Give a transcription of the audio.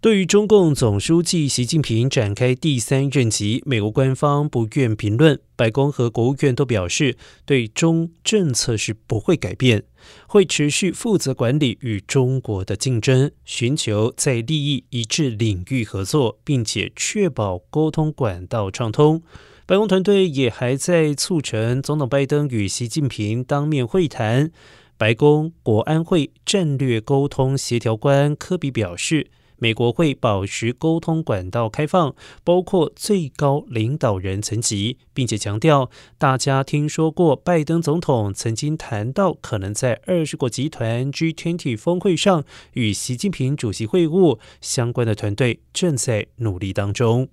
对于中共总书记习近平展开第三任期，美国官方不愿评论。白宫和国务院都表示，对中政策是不会改变，会持续负责管理与中国的竞争，寻求在利益一致领域合作，并且确保沟通管道畅通。白宫团队也还在促成总统拜登与习近平当面会谈。白宫国安会战略沟通协调官科比表示。美国会保持沟通管道开放，包括最高领导人层级，并且强调，大家听说过拜登总统曾经谈到可能在二十国集团 G20 峰会上与习近平主席会晤，相关的团队正在努力当中。